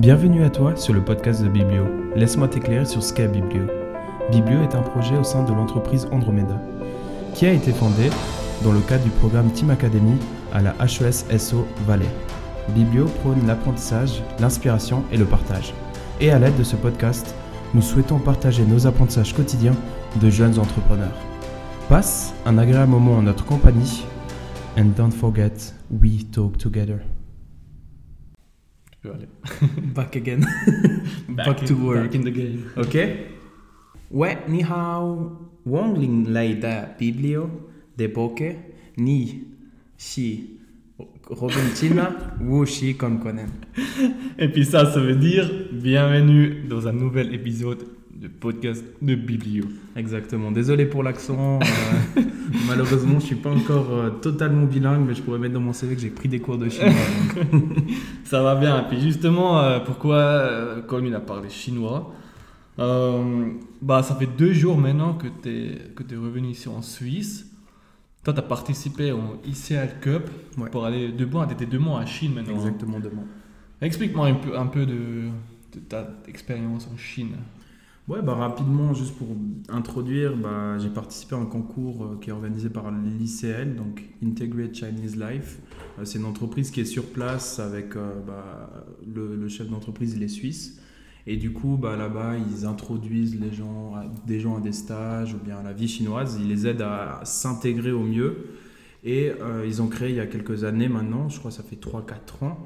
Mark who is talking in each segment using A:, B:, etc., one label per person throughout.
A: Bienvenue à toi sur le podcast de Biblio. Laisse-moi t'éclairer sur ce qu'est Biblio. Biblio est un projet au sein de l'entreprise Andromeda, qui a été fondé dans le cadre du programme Team Academy à la HES SO Valais. Biblio prône l'apprentissage, l'inspiration et le partage. Et à l'aide de ce podcast, nous souhaitons partager nos apprentissages quotidiens de jeunes entrepreneurs. Passe un agréable moment en notre compagnie and don't forget, we talk together.
B: Tu peux aller.
A: Back again. Back,
B: in,
A: to work.
B: Back in the game.
A: OK? Ouais, ni hao Wong Ling Lai Da Biblio de Boke ni Shi Robin China Wu Shi Kon Konen.
B: Et puis ça, ça veut dire bienvenue dans un nouvel épisode de podcast de Biblio.
A: Exactement. Désolé pour l'accent. euh, malheureusement, je suis pas encore euh, totalement bilingue, mais je pourrais mettre dans mon CV que j'ai pris des cours de chinois. donc.
B: Ça va bien. Et puis justement, euh, pourquoi Colm il a parlé chinois? Bah, ça fait deux jours maintenant que tu es, que es revenu ici en Suisse. Toi, tu as participé au ICL Cup
A: Ouais.
B: pour aller deux mois. Tu étais deux mois à Chine maintenant. hein.
A: Exactement demain.
B: Explique-moi un peu, un peu de, de ta expérience en Chine.
A: Ouais, bah rapidement, juste pour introduire, bah, j'ai participé à un concours euh, qui est organisé par l'ICL, donc Integrate Chinese Life. Euh, c'est une entreprise qui est sur place avec euh, bah, le, le chef d'entreprise, il est suisse. Et du coup, bah, là-bas, ils introduisent les gens, à- des gens à des stages ou bien à la vie chinoise. Ils les aident à s'intégrer au mieux. Et euh, ils ont créé il y a quelques années maintenant, je crois que ça fait 3-4 ans,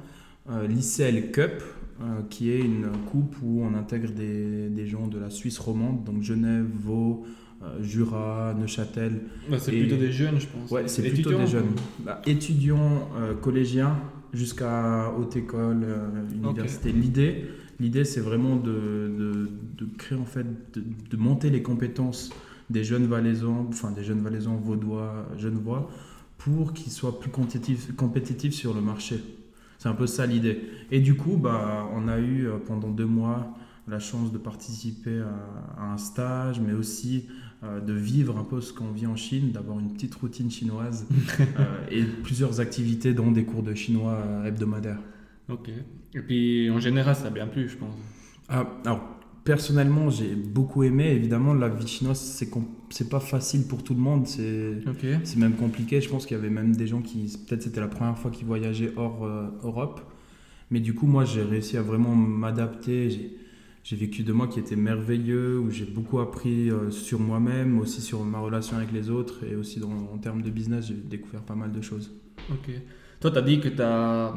A: euh, l'ICL Cup, euh, qui est une coupe où on intègre des, des gens de la Suisse romande, donc Genève, Vaud, euh, Jura, Neuchâtel.
B: Bah, c'est plutôt des jeunes, je pense.
A: Ouais, c'est plutôt des jeunes. Bah, étudiants, collégiens, jusqu'à haute école, université. L'idée, l'idée, c'est vraiment de, de, de créer en fait, de, de monter les compétences des jeunes valaisans, enfin des jeunes valaisans vaudois, genevois, pour qu'ils soient plus compétitifs, compétitifs sur le marché. C'est un peu ça l'idée. Et du coup, bah, on a eu euh, pendant deux mois la chance de participer à, à un stage, mais aussi euh, de vivre un peu ce qu'on vit en Chine, d'avoir une petite routine chinoise euh, et plusieurs activités, dont des cours de chinois hebdomadaires.
B: Ok. Et puis en général, ça a bien plu, je pense.
A: Ah, alors, personnellement, j'ai beaucoup aimé. Évidemment, la vie chinoise, c'est pas facile pour tout le monde. C'est même compliqué. Je pense qu'il y avait même des gens qui, peut-être c'était la première fois qu'ils voyageaient hors euh, Europe. Mais du coup, moi, j'ai réussi à vraiment m'adapter. J'ai- J'ai vécu deux mois qui étaient merveilleux, où j'ai beaucoup appris euh, sur moi-même, aussi sur ma relation avec les autres, et aussi dans, en termes de business, j'ai découvert pas mal de choses.
B: Ok. Toi, tu as dit que tu as,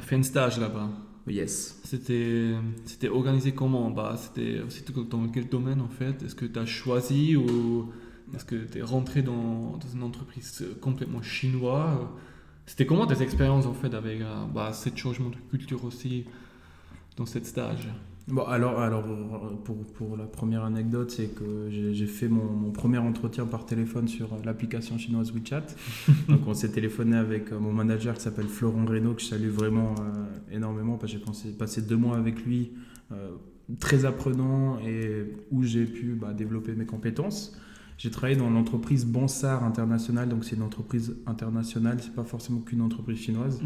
B: fait un stage là-bas.
A: Yes.
B: C'était organisé comment bah, C'était dans quel domaine en fait? Est-ce que tu as choisi ou est-ce que tu es rentré dans, dans une entreprise complètement chinoise? C'était comment tes expériences en fait avec euh, bah, ce changement de culture aussi dans cette stage?
A: Bon, alors, alors pour, pour la première anecdote, c'est que j'ai fait mon, mon premier entretien par téléphone sur l'application chinoise WeChat. Donc, on s'est téléphoné avec euh, mon manager qui s'appelle Florent Reynaud, que je salue vraiment euh, énormément parce que j'ai passé deux mois avec lui, euh, très apprenant et où j'ai pu bah, développer mes compétences. J'ai travaillé dans l'entreprise Bansar International, donc c'est une entreprise internationale, c'est pas forcément qu'une entreprise chinoise.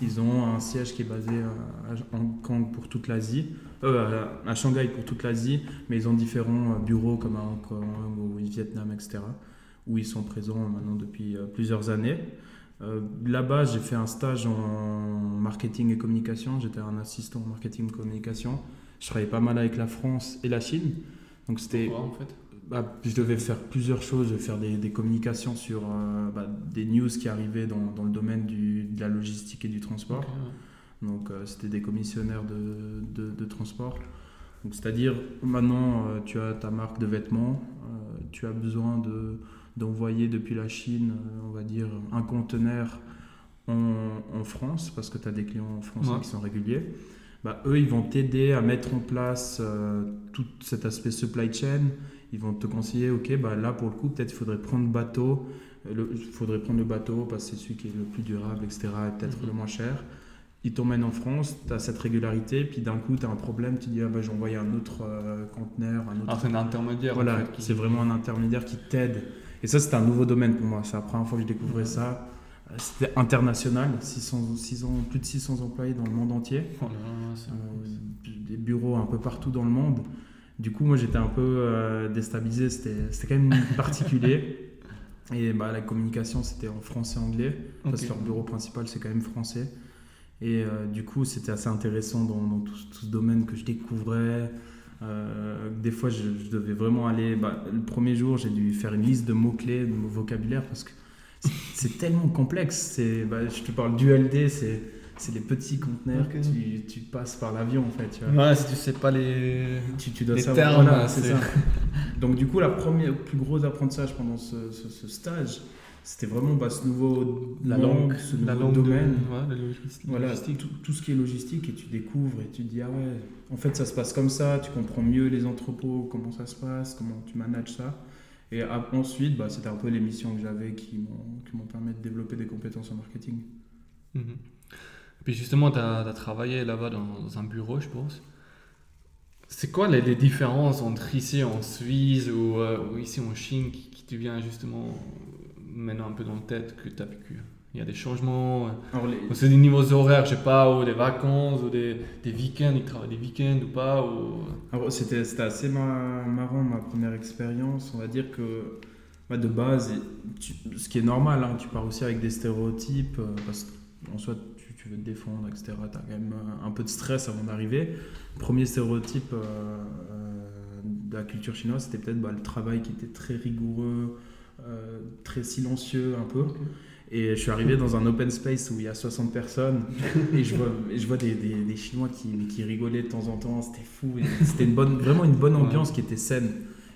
A: Ils ont un siège qui est basé à Hong Kong pour toute l'Asie, euh, à Shanghai pour toute l'Asie, mais ils ont différents euh, bureaux comme à Hong Kong ou au Vietnam, etc., où ils sont présents maintenant depuis euh, plusieurs années. Euh, Là-bas, j'ai fait un stage en marketing et communication. J'étais un assistant en marketing et communication. Je travaillais pas mal avec la France et la Chine. Donc c'était
B: en fait?
A: Bah, je devais faire plusieurs choses. Faire des, des communications sur euh, bah, des news qui arrivaient dans, dans le domaine du- de la logistique et du transport.
B: Ouais.
A: Donc, euh, c'était des commissionnaires de, de, de transport. C'est-à-dire, maintenant, euh, tu as ta marque de vêtements, tu as besoin de, d'envoyer depuis la Chine, on va dire, un conteneur en, en France, parce que tu as des clients français
B: Ouais.
A: qui sont réguliers. Bah, eux, ils vont t'aider à mettre en place tout cet aspect supply chain. Ils vont te conseiller, ok, bah là pour le coup, peut-être il faudrait prendre bateau. Euh, Il faudrait prendre le bateau parce que c'est celui qui est le plus durable, etc. et peut-être
B: Mhm.
A: le moins cher. Ils t'emmènent en France, tu as cette régularité, puis d'un coup, tu as un problème, tu dis, ah bah j'ai envoyé un autre euh, conteneur, un autre.
B: Ah, c'est un intermédiaire. en
A: voilà,
B: fait, qui-
A: c'est vraiment un intermédiaire qui t'aide. Et ça, c'était un nouveau domaine pour moi. C'est la première fois que je découvrais
B: Ouais.
A: ça. Euh, C'était international, 600, 600, plus de 600 employés dans le monde entier.
B: Oh là
A: Euh, bureaux un peu partout dans le monde. Du coup, moi, j'étais un peu euh, déstabilisé. C'était quand même particulier. Et bah, la communication, c'était en français-anglais, parce que leur bureau principal, c'est quand même français. Et euh, du coup, c'était assez intéressant dans, dans tout, tout ce domaine que je découvrais. Euh, des fois, je, je devais vraiment aller. bah, le premier jour, j'ai dû faire une liste de mots-clés, de mots vocabulaire, parce que c'est- tellement complexe. Bah, je te parle d'ULD, c'est c'est les petits conteneurs que tu, tu passes par l'avion, en fait. Tu vois.
B: Ouais, si tu sais pas les.
A: Tu, tu dois
B: Les
A: savoir.
B: termes,
A: voilà, c'est ça. Donc, du coup, la première, le plus gros apprentissage pendant ce, ce- ce stage, c'était vraiment bah, ce nouveau
B: La langue,
A: ce
B: la
A: nouveau
B: langue
A: domaine.
B: De, ouais, la logistique.
A: Voilà,
B: logistique.
A: tout, tout ce qui est logistique et tu découvres et tu te dis ah ouais, en fait ça se passe comme ça, tu comprends mieux les entrepôts, comment ça se passe, comment tu manages ça. Et ensuite, bah, c'était un peu les missions que j'avais qui m'ont permis de développer des compétences en marketing.
B: Mhm. Puis justement, tu as, travaillé là-bas dans, dans un bureau, je pense. C'est quoi les, les différences entre ici en Suisse ou, euh, ou ici en Chine qui, qui te vient justement maintenant un peu dans la tête que tu as vécu? Il y a des changements, euh,
A: les,
B: c'est des niveaux horaires, je sais pas, ou des vacances, ou des, des week-ends, ils travaillent des week-ends ou pas ou...
A: c'était assez ma- marrant ma première expérience. On va dire que bah, de base, tu- ce qui est normal, hein, tu pars aussi avec des stéréotypes euh, parce qu'en soit tu, veux te défendre, etc. Tu as quand même euh, un peu de stress avant d'arriver. Premier stéréotype euh, euh, de la culture chinoise, c'était peut-être bah, le travail qui était très rigoureux, euh, très silencieux un peu. Et je suis arrivé dans un open space où il y a 60 personnes et je vois, et je vois des, des- des Chinois qui, qui rigolaient de temps en temps, c'était fou. C'était une bonne, vraiment une bonne
B: Ouais.
A: ambiance qui était saine.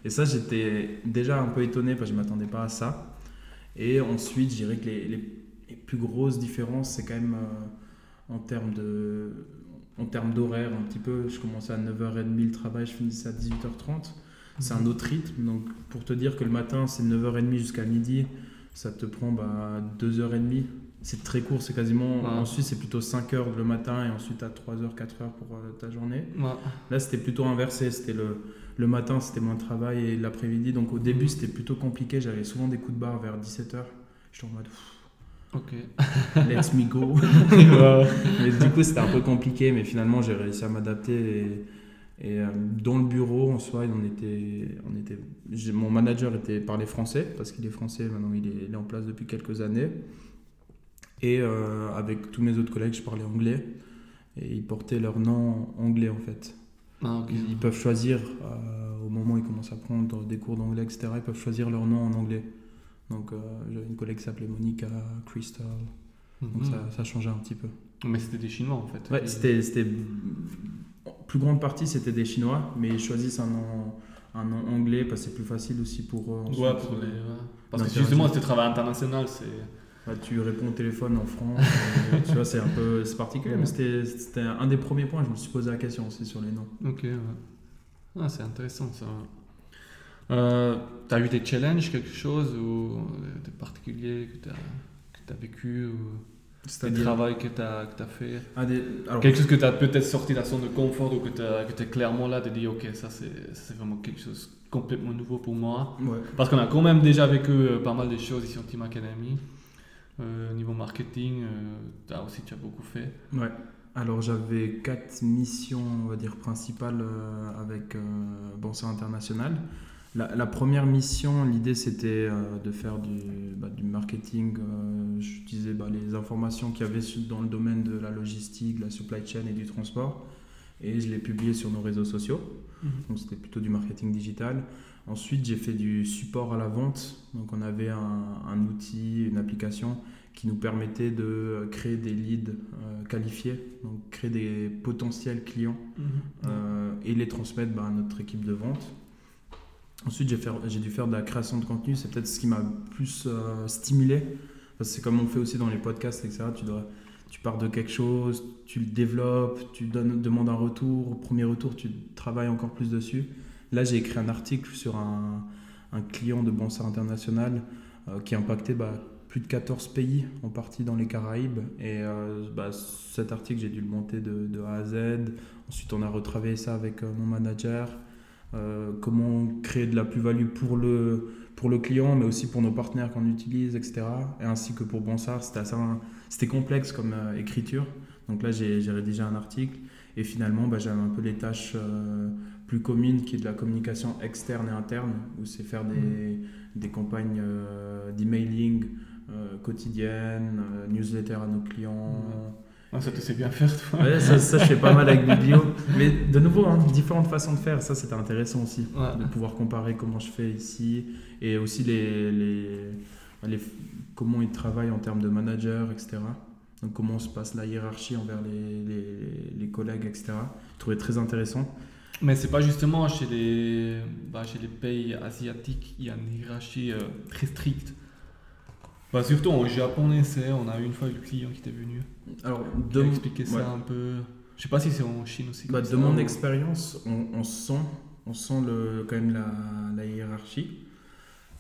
A: Et ça, j'étais déjà un peu étonné parce que je ne m'attendais pas à ça. Et ensuite, je dirais que les, les- les plus grosses différences, c'est quand même euh, en termes de en termes d'horaire un petit peu. Je commençais à 9h30 le travail, je finissais à 18h30. C'est un autre rythme. Donc, pour te dire que le matin, c'est 9h30 jusqu'à midi, ça te prend bah, 2h30. C'est très court, c'est quasiment.
B: Ouais.
A: En Suisse, c'est plutôt 5h le matin et ensuite à 3h, 4h pour euh, ta journée.
B: Ouais.
A: Là, c'était plutôt inversé. C'était le, le matin, c'était moins de travail et l'après-midi. Donc, au début, c'était plutôt compliqué. J'avais souvent des coups de barre vers 17h. J'étais en mode, Pff,
B: Ok.
A: let's me go. Mais du coup, c'était un peu compliqué. Mais finalement, j'ai réussi à m'adapter. Et, et, euh, dans le bureau, en soi, on était, on était, mon manager était parlait français parce qu'il est français. Maintenant, il est, il est en place depuis quelques années. Et euh, avec tous mes autres collègues, je parlais anglais. Et ils portaient leur nom anglais, en fait.
B: Ah,
A: ils peuvent choisir, euh, au moment où ils commencent à prendre des cours d'anglais, etc., ils peuvent choisir leur nom en anglais. Donc euh, j'avais une collègue qui s'appelait Monica, Crystal, donc
B: Mhm.
A: ça, ça changeait un petit peu.
B: Mais c'était des Chinois en fait.
A: Ouais, c'était, plus grande partie c'était des Chinois, mais ils choisissent un nom, un nom anglais parce que c'est plus facile aussi pour eux. ensuite,
B: Ouais, pour les-. Parce que justement, c'était travail international, c'est.
A: bah, tu réponds au téléphone en France, euh, tu vois, c'est un peu c'est particulier, mais c'était, c'était un des premiers points, je me suis posé la question aussi sur les noms.
B: Ok, ouais. Ah, c'est intéressant ça. Euh, t'as eu des challenges, quelque chose ou euh, de particulier que t'as que as vécu ou des travail que t'as que as fait?
A: Ah, des- alors,
B: Quelque chose que t'as peut-être sorti de la zone de confort ou que que t'es clairement là de dire ok ça c'est vraiment quelque chose complètement nouveau pour moi.
A: ouais.
B: Parce qu'on a quand même déjà vécu euh, pas mal de choses ici en Team Academy. Euh, niveau marketing, euh, t'as aussi tu as beaucoup fait.
A: Ouais. Alors j'avais quatre missions, on va dire, principales euh, avec euh, Bonsoir International. La, la première mission, l'idée c'était euh, de faire du, bah, du marketing. euh, J'utilisais bah, les informations qu'il y avait dans le domaine de la logistique, la supply chain et du transport. Et je les publiais sur nos réseaux sociaux. Donc c'était plutôt du marketing digital. Ensuite, j'ai fait du support à la vente. Donc on avait un, un outil, une application qui nous permettait de créer des leads euh, qualifiés, donc créer des potentiels clients euh, et les transmettre bah, à notre équipe de vente. Ensuite, j'ai, dû faire de la création de contenu. C'est peut-être ce qui m'a plus euh, stimulé. C'est comme on fait aussi dans les podcasts, etc. Tu, dois, tu pars de quelque chose, tu le développes, tu demandes un retour. Au premier retour, tu travailles encore plus dessus. Là, j'ai écrit un article sur un, client de Bonsoir International euh, qui impactait bah, plus de 14 pays, en partie dans les Caraïbes. Et euh, bah, cet article, j'ai dû le monter de, A à Z. Ensuite, on a retravaillé ça avec mon manager. Euh, comment créer de la plus-value pour le, pour le client, mais aussi pour nos partenaires qu'on utilise, etc. Et ainsi que pour Bonsard, c'était complexe comme euh, écriture. Donc là, j'ai rédigé un article. Et finalement, bah, j'avais un peu les tâches euh, plus communes qui est de la communication externe et interne, où c'est faire des, des campagnes d'emailing quotidiennes, newsletter à nos clients.
B: Ah, ça te sait bien faire, toi.
A: Ouais, ça, ça, je fais pas mal avec Biblio. Mais de nouveau, hein, différentes façons de faire. Ça, c'était intéressant aussi.
B: Ouais.
A: De pouvoir comparer comment je fais ici et aussi les, les, les- comment ils travaillent en termes de manager, etc. Donc, comment se passe la hiérarchie envers les, les, les collègues, etc. Je trouvais très intéressant.
B: Mais c'est pas justement chez les, bah, chez les pays asiatiques, il y a une hiérarchie euh, très stricte. Bah, surtout en japonais, c'est, on a eu une fois le client qui était venu,
A: Alors, de, ouais.
B: ça un peu. Je sais pas si c'est en Chine aussi.
A: bah, de
B: ça,
A: mon
B: ou-
A: expérience, on, on sent, on sent le, quand même la, la hiérarchie.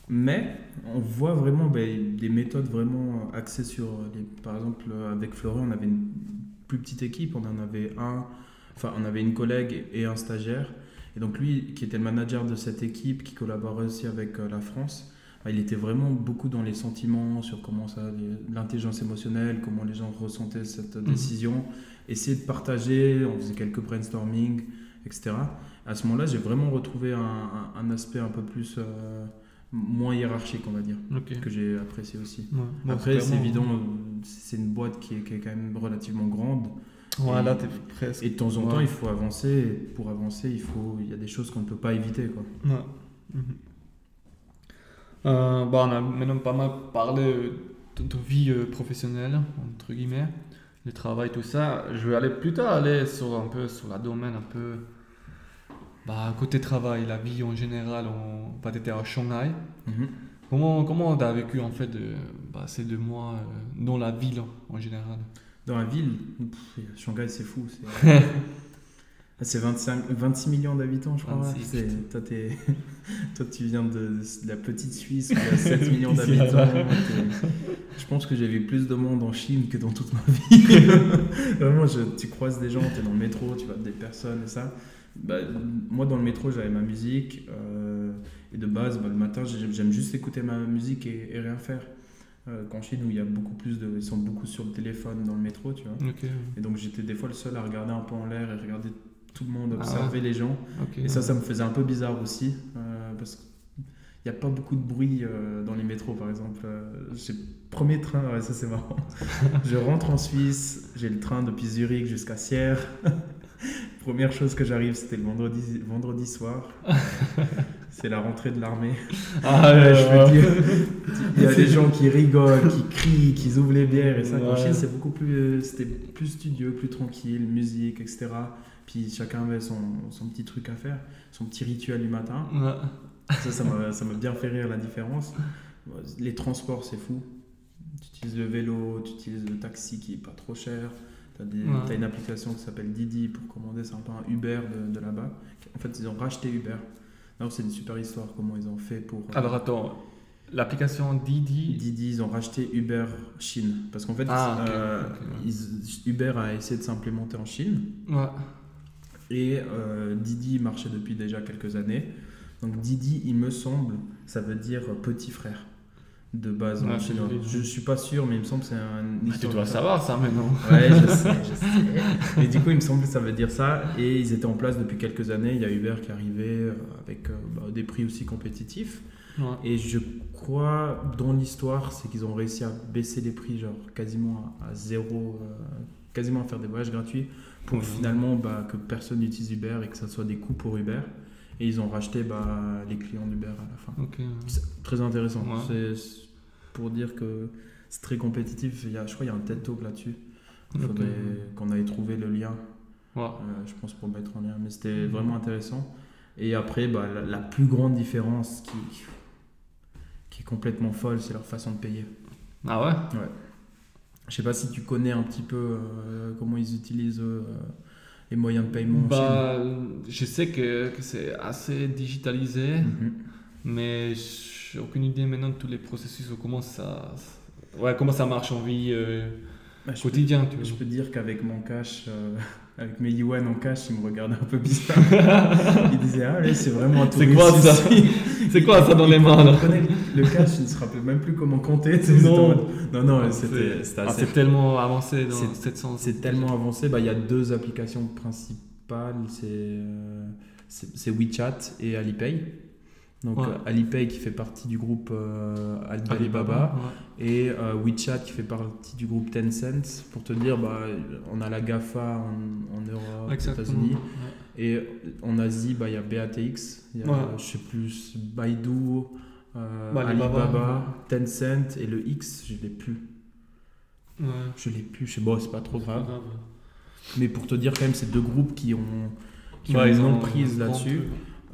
A: Mais on voit vraiment ben, des méthodes vraiment axées sur, les, par exemple, avec Florian, on avait une plus petite équipe, on en avait un, enfin, on avait une collègue et un stagiaire. Et donc lui, qui était le manager de cette équipe, qui collaborait aussi avec euh, la France, il était vraiment beaucoup dans les sentiments, sur comment ça, l'intelligence émotionnelle, comment les gens ressentaient cette décision, essayer de partager, on faisait quelques brainstorming, etc. À ce moment-là, j'ai vraiment retrouvé un, un- un aspect un peu plus euh, moins hiérarchique, on va dire, que j'ai apprécié aussi.
B: Ouais. Bon,
A: Après, c'est
B: clairement-
A: évident, c'est une boîte qui est, qui est quand même relativement grande.
B: Ouais,
A: Et-
B: là, t'es presque.
A: Et de temps en temps, il faut avancer. Et pour avancer, il, faut, il y a des choses qu'on ne peut pas éviter. Quoi.
B: Ouais. Mhm. Euh, bah, on a maintenant pas mal parlé euh, de ton vie euh, professionnelle, entre guillemets, le travail, tout ça. Je vais aller plus tard aller sur un peu sur la domaine un peu bah, côté travail, la vie en général. On va être à Shanghai. Comment comment t'as vécu en fait de, bah, ces deux mois euh, dans la ville en général?
A: Dans la ville, pff, Shanghai, c'est fou. C'est c'est 25, 26 millions d'habitants, je crois.
B: 26,
A: C'est-
B: putain.
A: Toi, t'es- toi, tu viens de, de la petite Suisse où il y a 7 millions d'habitants. Je pense que j'ai vu plus de monde en Chine que dans toute ma vie. Vraiment, je- tu croises des gens, tu es dans le métro, tu vois des personnes et ça. Bah, moi, dans le métro, j'avais ma musique. euh, et de base, bah, le matin, j'ai- j'aime juste écouter ma musique et, et rien faire. Euh, Qu'en Chine, où il y a beaucoup plus de. Ils sont beaucoup sur le téléphone dans le métro, tu vois. Et donc, j'étais des fois le seul à regarder un peu en l'air et regarder tout le monde,
B: Ah.
A: observer les gens. Et ça, ça me faisait un peu bizarre aussi, euh, parce qu'il n'y a pas beaucoup de bruit euh, dans les métros, par exemple. Euh, j'ai premier train, ouais, ça c'est marrant. je rentre en Suisse, j'ai le train depuis Zurich jusqu'à Sierre. Première chose que j'arrive, c'était le vendredi, vendredi soir. c'est la rentrée de l'armée.
B: Ah,
A: Ouais,
B: ouais,
A: je
B: ouais.
A: veux dire, il y a des gens qui rigolent, qui crient, qui ouvrent les bières et ça. En
B: Ouais.
A: Chine, c'est beaucoup plus, c'était plus studieux, plus tranquille, musique, etc. Puis chacun avait son, son petit truc à faire, son petit rituel du matin.
B: Ouais.
A: Ça, ça m'a bien fait rire la différence. Les transports, c'est fou. Tu utilises le vélo, tu utilises le taxi qui est pas trop cher. Tu as, une application qui s'appelle Didi pour commander, c'est un peu un Uber de, de là-bas. En fait, ils ont racheté Uber. C'est une super histoire comment ils ont fait pour. euh,
B: Alors attends, l'application Didi?
A: Didi, ils ont racheté Uber Chine. Parce qu'en fait,
B: Ah,
A: euh,
B: ok, ouais.
A: ils- Uber a essayé de s'implémenter en Chine.
B: Ouais.
A: Et euh, Didi marchait depuis déjà quelques années. Donc Didi, il me semble, ça veut dire petit frère de base en chinois.
B: c'est joli,
A: Je suis pas sûr, mais il me semble que c'est un.
B: Bah, tu dois savoir ça maintenant.
A: Ouais, je sais, je sais. Mais du coup, il me semble que ça veut dire ça. Et ils étaient en place depuis quelques années. Il y a Uber qui arrivait euh, avec euh, bah, des prix aussi compétitifs.
B: Ouais.
A: Et je crois, dans l'histoire, c'est qu'ils ont réussi à baisser les prix, genre quasiment à, à zéro, euh, quasiment à faire des voyages gratuits, pour finalement bah, que personne n'utilise Uber et que ça soit des coûts pour Uber. Et ils ont racheté bah, les clients d'Uber à la fin. C'est très intéressant.
B: Ouais.
A: C'est pour dire que c'est très compétitif. Il y a, je crois qu'il y a un TED Talk là-dessus. Il
B: Ok.
A: faudrait qu'on aille trouver le lien,
B: Ouais.
A: euh, je pense, pour le mettre en lien. Mais c'était
B: Mhm.
A: vraiment intéressant. Et après, bah, la, la plus grande différence qui, qui est complètement folle, c'est leur façon de payer.
B: Ah ouais
A: Je sais pas si tu connais un petit peu euh, comment ils utilisent euh, les moyens de paiement en
B: Bah, je sais que, que c'est assez digitalisé,
A: Chine. Mhm.
B: mais j'ai aucune idée maintenant de tous les processus ou comment ça, ouais, comment ça marche en vie euh,
A: Bah, je, peux,
B: quotidienne. Tu
A: je peux dire qu'avec mon cash, euh, avec mes yuan en cash, il me regardait un peu bizarre. il disait Ah, ouais, c'est vraiment un
B: C'est quoi ça C'est quoi ça dans les mains là
A: Le cash, il ne se rappelait même plus comment compter.
B: Non,
A: non, non c'était
B: ah, assez. c'est tellement avancé dans cette sens.
A: C'est tellement avancé. Bah, il y a deux applications principales c'est euh, c'est WeChat et Alipay. Donc Alipay qui fait partie du groupe euh, Alibaba, et euh, WeChat qui fait partie du groupe Tencent. Pour te dire, bah, on a la GAFA en, Europe, aux États-Unis. Et en Asie, bah, il y a BATX, il y a, je sais plus, Baidu, euh, Alibaba, Tencent et le X, je l'ai plus. Je l'ai plus, je sais bon, c'est pas trop grave. Mais pour te dire quand même, c'est deux groupes qui ont, qui ont une emprise là-dessus.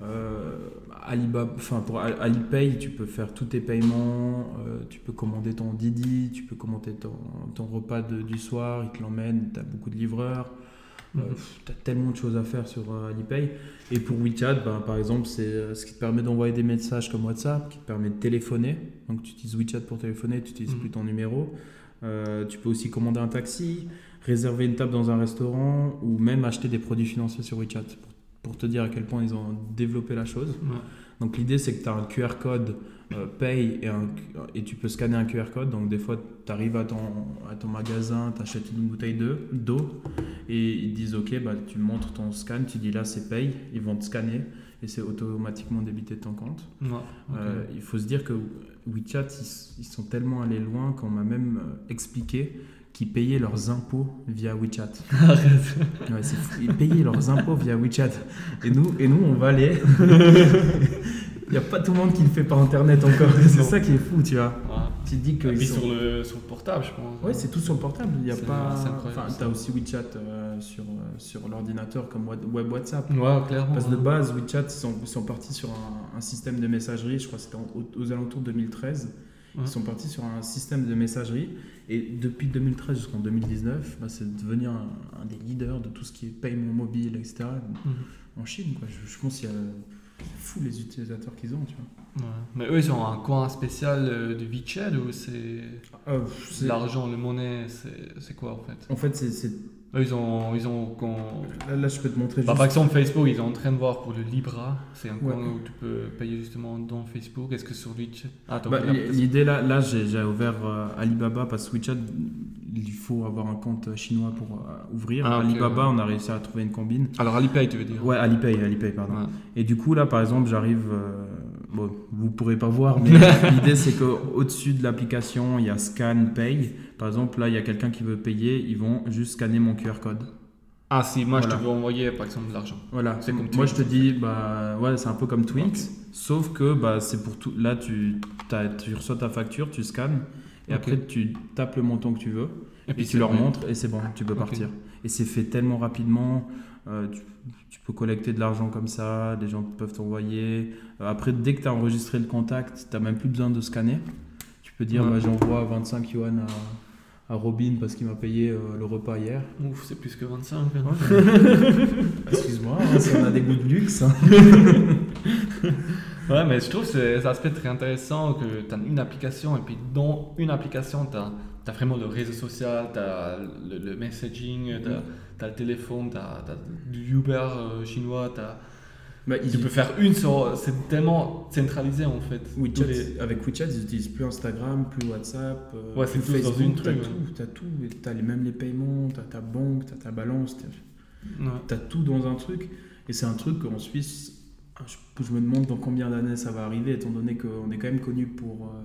A: Euh, Alibaba, enfin pour Alipay, tu peux faire tous tes paiements, euh, tu peux commander ton Didi, tu peux commander ton, ton repas de, du soir, il te l'emmène, tu as beaucoup de livreurs, euh, mhm. tu as tellement de choses à faire sur Alipay. Et pour WeChat, ben, par exemple, c'est ce qui te permet d'envoyer des messages comme WhatsApp, qui te permet de téléphoner. Donc tu utilises WeChat pour téléphoner, tu n'utilises plus mhm. ton numéro. tu peux aussi commander un taxi, réserver une table dans un restaurant ou même acheter des produits financiers sur WeChat pour te dire à quel point ils ont développé la chose. Donc l'idée c'est que tu as un QR code euh, paye et, et, tu peux scanner un QR code. Donc des fois tu arrives à ton, à ton magasin, tu achètes une bouteille d'eau et ils disent ok bah, tu montres ton scan, tu dis là c'est paye, ils vont te scanner et c'est automatiquement débité de ton compte. Euh, il faut se dire que WeChat ils, ils sont tellement allés loin qu'on m'a même euh, expliqué qui payaient leurs impôts via WeChat. ouais, Ils payaient leurs impôts via WeChat. Et nous, et nous on va aller. Il n'y a pas tout le monde qui le fait par internet encore. C'est ça qui est fou, tu vois.
B: Tu dis que. Et sur, le, sur le portable, je pense.
A: Ouais, c'est tout sur le portable. Il y a pas. Enfin, tu as aussi WeChat euh, sur, euh, sur l'ordinateur comme web WhatsApp.
B: Ouais, clairement.
A: Parce que de base, WeChat, ils sont, sont partis sur un, un, système de messagerie, je crois que c'était aux, aux alentours de 2013. Ils sont partis sur un système de messagerie et depuis 2013 jusqu'en 2019, bah, c'est devenu un, des leaders de tout ce qui est paiement mobile, etc. Mhm. En Chine, quoi. Je, pense qu'il y a fou les utilisateurs qu'ils ont, tu vois.
B: Mais eux, ils ont un coin spécial euh, de WeChat ou euh, c'est l'argent, le monnaie, c'est quoi en fait?
A: En fait, c'est
B: ils ont, ils ont
A: là, je peux te montrer.
B: Bah, par exemple, Facebook, ils sont en train de voir pour le Libra. C'est un coin où tu peux payer justement dans Facebook. Est-ce que sur WeChat
A: ah, bah, L'idée là, là j'ai ouvert euh, Alibaba parce que WeChat, il faut avoir un compte chinois pour euh, ouvrir. Ah, Alibaba, on a réussi à trouver une combine.
B: Alors Alipay, tu veux dire
A: Ouais, Alipay, Alipay, pardon. Et du coup, là, par exemple, j'arrive. Euh, bon, vous pourrez pas voir, mais l'idée c'est qu'au-dessus de l'application, il y a Scan Pay. Par exemple, là, il y a quelqu'un qui veut payer, ils vont juste scanner mon QR code.
B: Ah si, moi je te veux envoyer par exemple de l'argent.
A: Voilà, c'est comme moi je te dis, bah ouais, c'est un peu comme Twinks, sauf que bah, c'est pour tout. Là, tu, tu reçois ta facture, tu scannes, et après tu tapes le montant que tu veux, et, puis tu leur montres, et c'est bon, tu peux partir. Et c'est fait tellement rapidement. Euh, tu, peux collecter de l'argent comme ça, des gens peuvent t'envoyer. Euh, après, dès que tu as enregistré le contact, tu n'as même plus besoin de scanner. Tu peux dire, bah, j'envoie 25 yuan à, à Robin parce qu'il m'a payé euh, le repas hier.
B: Ouf, c'est plus que 25.
A: Excuse-moi, hein, si on a des goûts de luxe. Hein.
B: ouais, mais je trouve cet aspect très intéressant que tu as une application et puis dans une application, tu as vraiment le réseau social, tu as le, messaging, tu as, le téléphone, tu as, Uber euh, chinois, bah, tu peux faire une sur. C'est tellement centralisé en fait.
A: Avec WeChat, ils n'utilisent plus Instagram, plus WhatsApp.
B: Euh, ouais, c'est tout Facebook, dans une
A: truc. Tu as tout. Tu as les, même les paiements, tu as ta banque, tu as ta balance. Tu as, tout dans un truc. Et c'est un truc qu'en Suisse, je, je, me demande dans combien d'années ça va arriver, étant donné qu'on est quand même connu pour. Euh,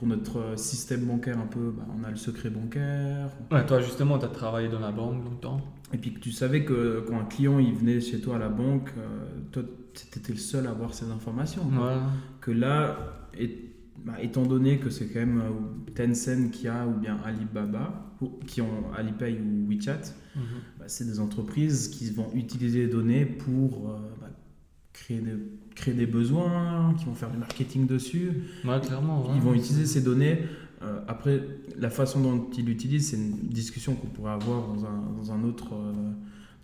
A: pour notre euh, système bancaire un peu, bah, on a le secret bancaire.
B: Ouais, toi justement, tu as travaillé dans la banque longtemps.
A: Et puis que tu savais que quand un client il venait chez toi à la banque, euh, toi tu étais le seul à avoir ces informations. Que là, et, bah, étant donné que c'est quand même euh, Tencent qui a ou bien Alibaba, qui ont Alipay ou WeChat, mhm. bah, c'est des entreprises qui vont utiliser les données pour créer des créer des besoins, qui vont faire du marketing dessus.
B: clairement.
A: Ils vont utiliser ces données. Euh, après, la façon dont ils l'utilisent, c'est une discussion qu'on pourrait avoir dans un, dans un autre. Euh,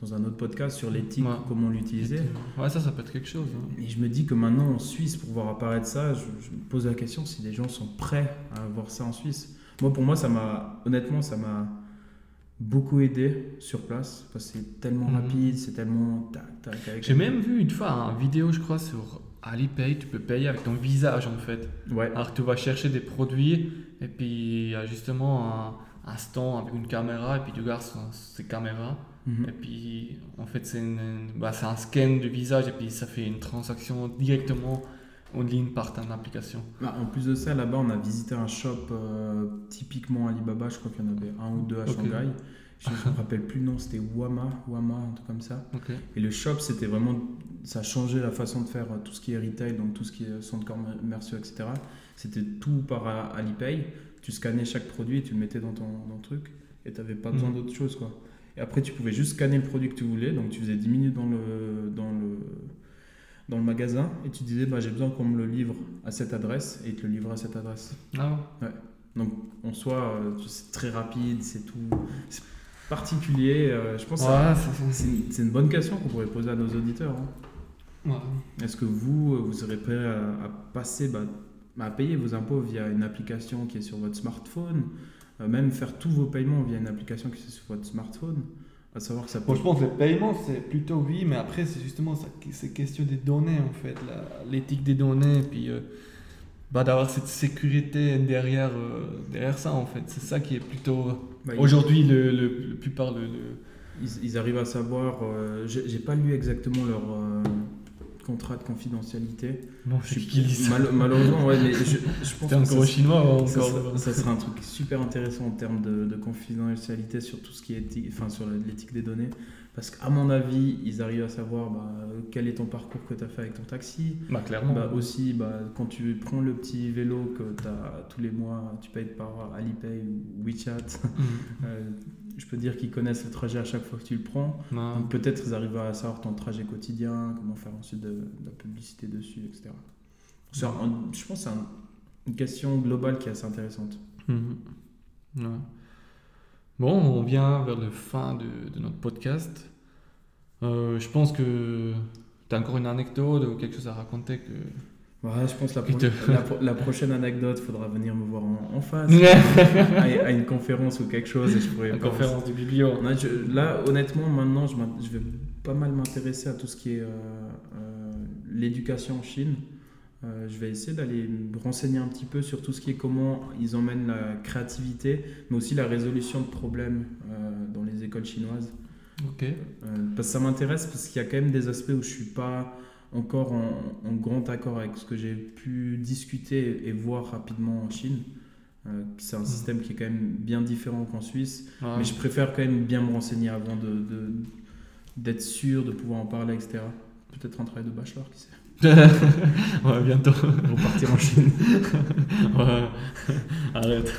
A: dans un autre podcast sur l'éthique, comment l'utiliser.
B: Ouais, ça, ça peut être quelque chose. Hein.
A: Et je me dis que maintenant en Suisse, pour voir apparaître ça, je, me pose la question si les gens sont prêts à voir ça en Suisse. Moi, pour moi, ça m'a, honnêtement, ça m'a, beaucoup aidé sur place parce que c'est tellement
B: Mhm.
A: rapide, c'est tellement tac tac.
B: J'ai même vu une fois une vidéo, je crois, sur Alipay, tu peux payer avec ton visage en fait.
A: Ouais.
B: Alors tu vas chercher des produits et puis il y a justement un, un stand avec une caméra et puis tu gardes ces caméras.
A: Mhm.
B: Et puis en fait c'est bah, c'est un scan du visage et puis ça fait une transaction directement en ligne par ton application.
A: Bah, en plus de ça, là-bas, on a visité un shop euh, typiquement Alibaba. Je crois qu'il y en avait un ou deux à. Shanghai. Je ne me rappelle plus le nom, c'était Wama, Wama, un truc comme ça.
B: Ok.
A: Et le shop, c'était vraiment. Ça a changé la façon de faire euh, tout ce qui est retail, donc tout ce qui est centre commerciaux, etc. C'était tout par euh, Alipay. Tu scannais chaque produit et tu le mettais dans ton, dans truc. Et tu n'avais pas besoin
B: Mhm.
A: d'autre chose, quoi. Et après, tu pouvais juste scanner le produit que tu voulais. Donc, tu faisais 10 minutes dans le, dans le, dans le magasin et tu disais, bah, j'ai besoin qu'on me le livre à cette adresse et te le livrait à cette adresse.
B: Ah
A: Donc, en soi, euh, c'est très rapide, c'est tout. C'est particulier. euh, je pense que
B: ouais, c'est
A: une, bonne question qu'on pourrait poser à nos auditeurs. hein.
B: Ouais.
A: Est-ce que vous, euh, vous serez prêt à, à passer, bah, à payer vos impôts via une application qui est sur votre smartphone, euh, même faire tous vos paiements via une application qui est sur votre smartphone, à savoir que ça peut.
B: Bon, je pense que le paiement, c'est plutôt oui, mais après, c'est justement ça, c'est question des données, en fait, l'éthique des données, et puis euh, bah, d'avoir cette sécurité derrière, euh, derrière ça, en fait. C'est ça qui est plutôt,
A: Bah, ils-
B: aujourd'hui, le, le, le plupart, le, le-
A: Ils, ils arrivent à savoir. euh, j'ai pas lu exactement leur euh, contrat de confidentialité.
B: Bon,
A: Je
B: c'est
A: suis
B: qui lit ça
A: mal- malheureusement, ouais, mais je, je pense que
B: encore au
A: ça,
B: chinois,
A: ça,
B: encore
A: sera- ça sera un truc super intéressant en termes de, de confidentialité sur tout ce qui est éthique, enfin sur l'éthique des données. Parce qu'à mon avis, ils arrivent à savoir bah, quel est ton parcours que tu as fait avec ton taxi.
B: Bah, clairement.
A: Bah, aussi, bah, quand tu prends le petit vélo que tu as tous les mois, tu payes par Alipay ou WeChat,
B: Mhm.
A: euh, je peux dire qu'ils connaissent le trajet à chaque fois que tu le prends. Donc peut-être ils arrivent à savoir ton trajet quotidien, comment faire ensuite de, de la publicité dessus, etc. Un- je pense que c'est un- une question globale qui est assez intéressante.
B: Mhm. Ouais. Bon, on vient vers la fin de, de notre podcast. Euh, je pense que tu as encore une anecdote ou quelque chose à raconter que...
A: Ouais, je pense la, pro- la, pro- la prochaine anecdote, faudra venir me voir en, en face à, à une conférence ou quelque chose et je pourrais
B: La conférence du biblio.
A: Je- là, honnêtement, maintenant, je, vais pas mal m'intéresser à tout ce qui est euh, euh, l'éducation en Chine. Euh, je vais essayer d'aller me renseigner un petit peu sur tout ce qui est comment ils emmènent la créativité, mais aussi la résolution de problèmes dans les écoles chinoises.
B: Ok.
A: Parce que ça m'intéresse parce qu'il y a quand même des aspects où je suis pas encore en, en grand accord avec ce que j'ai pu discuter et voir rapidement en Chine. Euh, c'est un système qui est quand même bien différent qu'en Suisse.
B: Ouais.
A: Mais je préfère quand même bien me renseigner avant de, de- d'être sûr de pouvoir en parler, etc. Peut-être un travail de bachelor, qui sait.
B: ouais, bientôt.
A: Repartir en Chine.
B: ouais. Arrête.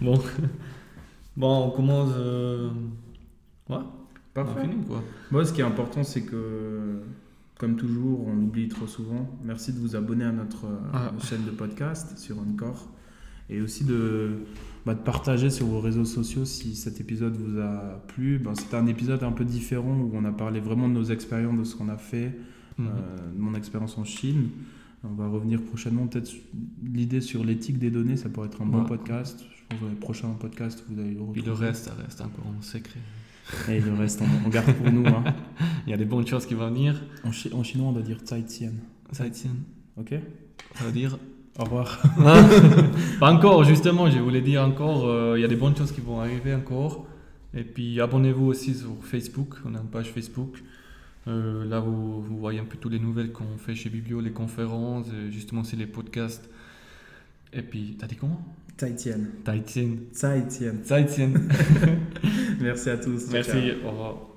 B: Bon. Bon, on commence... euh, Ouais,
A: Parfait.
B: fini, quoi?
A: Moi, ce qui est important, c'est que, comme toujours, on l'oublie trop souvent. Merci de vous abonner à notre euh,
B: Ah.
A: chaîne de podcast sur Encore. Et aussi de, bah, de partager sur vos réseaux sociaux si cet épisode vous a plu. Ben, C'était un épisode un peu différent où on a parlé vraiment de nos expériences, de ce qu'on a fait.
B: Mhm.
A: euh, de mon expérience en Chine. On va revenir prochainement peut-être l'idée sur l'éthique des données, ça pourrait être un bon podcast. Je pense que dans les prochains podcasts, vous allez le retrouver.
B: Puis le reste, ça reste encore en secret.
A: Et le reste, on, on garde pour nous. hein.
B: Il y a des bonnes choses qui vont venir.
A: En, chi- en chinois, on doit dire Tsai Tien.
B: Ça tient.
A: Ok
B: Ça veut dire
A: Au revoir.
B: Pas encore, justement, je voulais dire encore, euh, il y a des bonnes choses qui vont arriver encore. Et puis abonnez-vous aussi sur Facebook, on a une page Facebook. Euh, là, vous, vous voyez un peu toutes les nouvelles qu'on fait chez Biblio, les conférences, justement aussi les podcasts. Et puis, t'as dit comment? Taïtien.
A: Tsai Tien.
B: Taïtien.
A: Merci à tous.
B: Merci,
A: ciao.
B: au revoir.